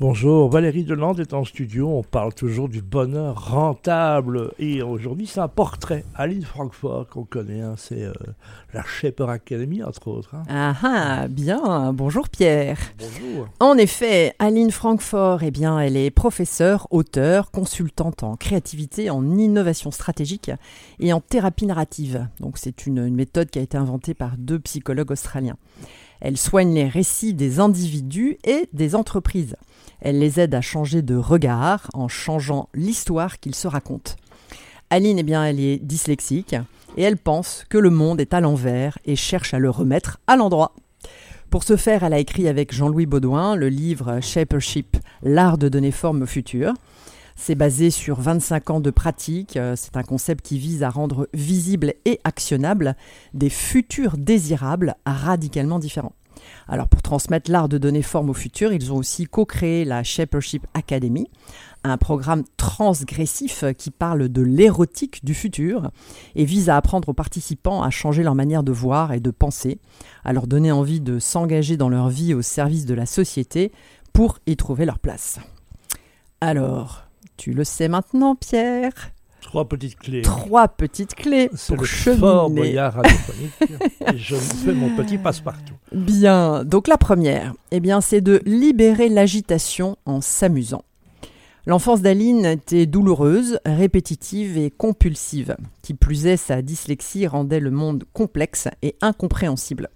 Bonjour, Valérie Delande est en studio. On parle toujours du bonheur rentable. Et aujourd'hui, c'est un portrait. Aline Francfort, qu'on connaît, hein, c'est euh, la Shaper Academy, entre autres. hein. Ah ah, bien. Bonjour Pierre. Bonjour. En effet, Aline Francfort, eh bien, elle est professeure, auteure, consultante en créativité, en innovation stratégique et en thérapie narrative. Donc, c'est une, une méthode qui a été inventée par deux psychologues australiens. Elle soigne les récits des individus et des entreprises. Elle les aide à changer de regard en changeant l'histoire qu'ils se racontent. Aline, eh bien, elle est dyslexique et elle pense que le monde est à l'envers et cherche à le remettre à l'endroit. Pour ce faire, elle a écrit avec Jean-Louis Baudouin le livre Shapership, l'art de donner forme au futur. C'est basé sur 25 ans de pratique. Euh, C'est un concept qui vise à rendre visibles et actionnables des futurs désirables radicalement différents. Alors pour transmettre l'art de donner forme au futur, ils ont aussi co-créé la Shapership Academy, un programme transgressif qui parle de l'érotique du futur et vise à apprendre aux participants à changer leur manière de voir et de penser, à leur donner envie de s'engager dans leur vie au service de la société pour y trouver leur place. Alors, tu le sais maintenant, Pierre Trois petites clés. Trois petites clés pour le fort cheminer. boyard radiophonique. et je fais mon petit passe-partout. Bien, donc la première, eh bien, c'est de libérer l'agitation en s'amusant. L'enfance d'Aline était douloureuse, répétitive et compulsive. Qui plus est, sa dyslexie rendait le monde complexe et incompréhensible.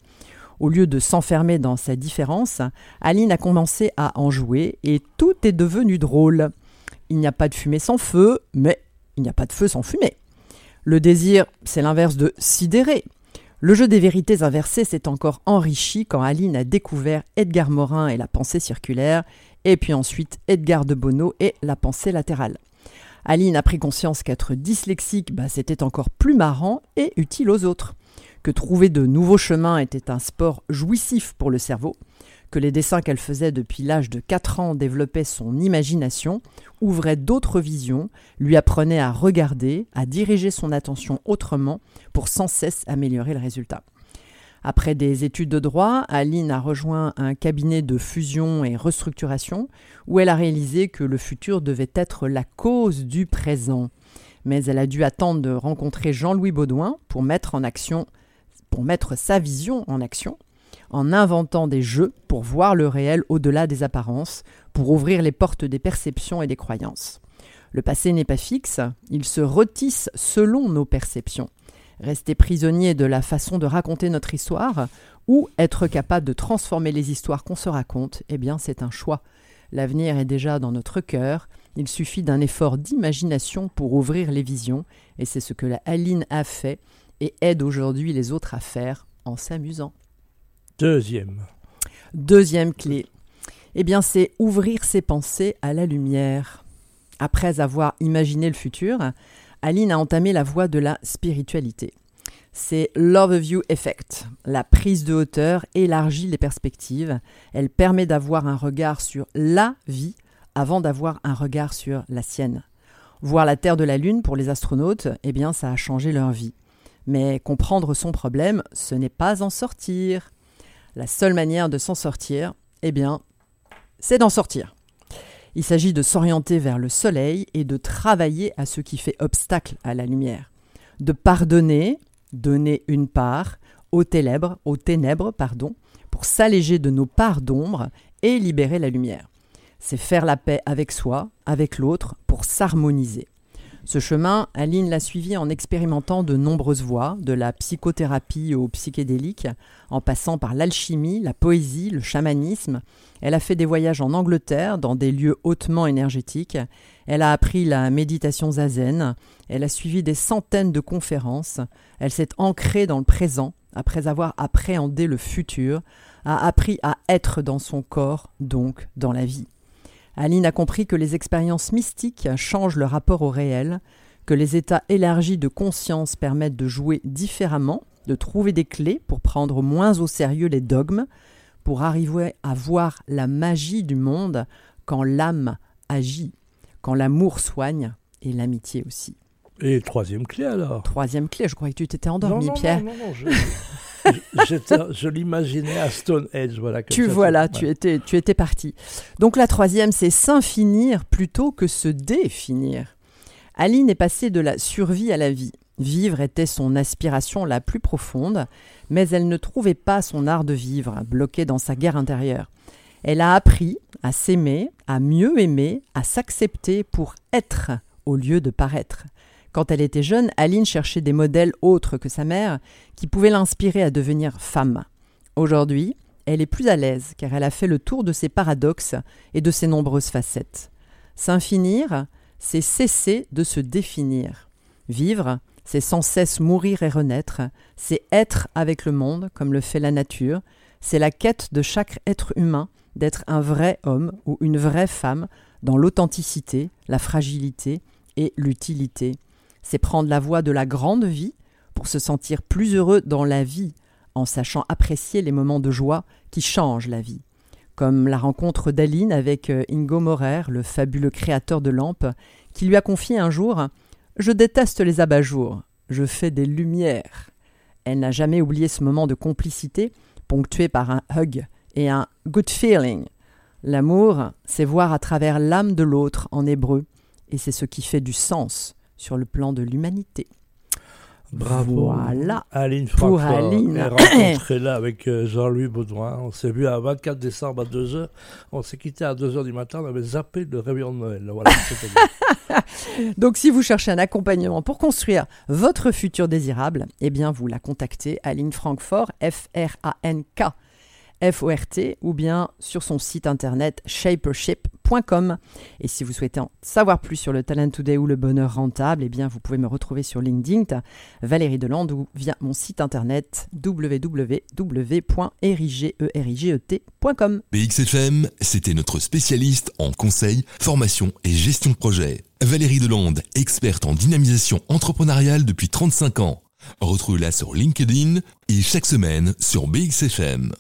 Au lieu de s'enfermer dans sa différence, Aline a commencé à en jouer et tout est devenu drôle. Il n'y a pas de fumée sans feu, mais il n'y a pas de feu sans fumée. Le désir, c'est l'inverse de sidérer. Le jeu des vérités inversées s'est encore enrichi quand Aline a découvert Edgar Morin et la pensée circulaire, et puis ensuite Edgar de Bono et la pensée latérale. Aline a pris conscience qu'être dyslexique, bah, c'était encore plus marrant et utile aux autres, que trouver de nouveaux chemins était un sport jouissif pour le cerveau, que les dessins qu'elle faisait depuis l'âge de 4 ans développaient son imagination, ouvraient d'autres visions, lui apprenaient à regarder, à diriger son attention autrement pour sans cesse améliorer le résultat. Après des études de droit, Aline a rejoint un cabinet de fusion et restructuration où elle a réalisé que le futur devait être la cause du présent. Mais elle a dû attendre de rencontrer Jean-Louis Baudouin pour mettre pour mettre sa vision en action en inventant des jeux pour voir le réel au-delà des apparences, pour ouvrir les portes des perceptions et des croyances. Le passé n'est pas fixe, il se retisse selon nos perceptions. Rester prisonnier de la façon de raconter notre histoire ou être capable de transformer les histoires qu'on se raconte, eh bien c'est un choix. L'avenir est déjà dans notre cœur, il suffit d'un effort d'imagination pour ouvrir les visions, et c'est ce que la Aline a fait et aide aujourd'hui les autres à faire en s'amusant. Deuxième. Deuxième clé, eh bien c'est ouvrir ses pensées à la lumière. Après avoir imaginé le futur, Aline a entamé la voie de la spiritualité. C'est Love You Effect. La prise de hauteur élargit les perspectives. Elle permet d'avoir un regard sur la vie avant d'avoir un regard sur la sienne. Voir la Terre de la Lune pour les astronautes, eh bien ça a changé leur vie. Mais comprendre son problème, ce n'est pas en sortir. La seule manière de s'en sortir, eh bien, c'est d'en sortir. Il s'agit de s'orienter vers le soleil et de travailler à ce qui fait obstacle à la lumière. De pardonner, donner une part aux ténèbres, aux ténèbres pardon, pour s'alléger de nos parts d'ombre et libérer la lumière. C'est faire la paix avec soi, avec l'autre, pour s'harmoniser. Ce chemin, Aline l'a suivi en expérimentant de nombreuses voies, de la psychothérapie au psychédélique, en passant par l'alchimie, la poésie, le chamanisme. Elle a fait des voyages en Angleterre, dans des lieux hautement énergétiques. Elle a appris la méditation zazen. Elle a suivi des centaines de conférences. Elle s'est ancrée dans le présent, après avoir appréhendé le futur, a appris à être dans son corps, donc dans la vie. Aline a compris que les expériences mystiques changent le rapport au réel, que les états élargis de conscience permettent de jouer différemment, de trouver des clés pour prendre moins au sérieux les dogmes, pour arriver à voir la magie du monde quand l'âme agit, quand l'amour soigne et l'amitié aussi. Et troisième clé alors? Troisième clé, je croyais que tu t'étais endormi, non, non, Pierre. Non, non, non, je, je l'imaginais à Stone Age, voilà. Tu voilà, tu étais, tu étais parti. Donc la troisième, c'est s'infinir plutôt que se définir. Aline est passée de la survie à la vie. Vivre était son aspiration la plus profonde, mais elle ne trouvait pas son art de vivre, bloqué dans sa guerre intérieure. Elle a appris à s'aimer, à mieux aimer, à s'accepter pour être au lieu de paraître. Quand elle était jeune, Aline cherchait des modèles autres que sa mère qui pouvaient l'inspirer à devenir femme. Aujourd'hui, elle est plus à l'aise car elle a fait le tour de ses paradoxes et de ses nombreuses facettes. S'infinir, c'est cesser de se définir. Vivre, c'est sans cesse mourir et renaître, c'est être avec le monde comme le fait la nature, c'est la quête de chaque être humain d'être un vrai homme ou une vraie femme dans l'authenticité, la fragilité et l'utilité. C'est prendre la voie de la grande vie pour se sentir plus heureux dans la vie, en sachant apprécier les moments de joie qui changent la vie. Comme la rencontre d'Aline avec euh, Ingo Morer, le fabuleux créateur de lampes, qui lui a confié un jour Je déteste les abat-jours, je fais des lumières. Elle n'a jamais oublié ce moment de complicité, ponctué par un hug et un good feeling. L'amour, c'est voir à travers l'âme de l'autre en hébreu, et c'est ce qui fait du sens sur le plan de l'humanité. Bravo. Voilà. Aline Pour Aline. est rencontrée là avec euh, Jean-Louis Baudouin. On s'est vu à 24 décembre à 2h. On s'est quitté à 2h du matin. On avait zappé le réveillon de Noël. Voilà. Donc si vous cherchez un accompagnement pour construire votre futur désirable, eh bien vous la contactez Aline Francfort, F-R-A-N-K. F-O-R-T ou bien sur son site internet shapership.com. Et si vous souhaitez en savoir plus sur le Talent Today ou le bonheur rentable, eh bien vous pouvez me retrouver sur LinkedIn, Valérie Delande ou via mon site internet www.eriget.com. BXFM, c'était notre spécialiste en conseil, formation et gestion de projet. Valérie Delande, experte en dynamisation entrepreneuriale depuis 35 ans. Retrouvez-la sur LinkedIn et chaque semaine sur BXFM.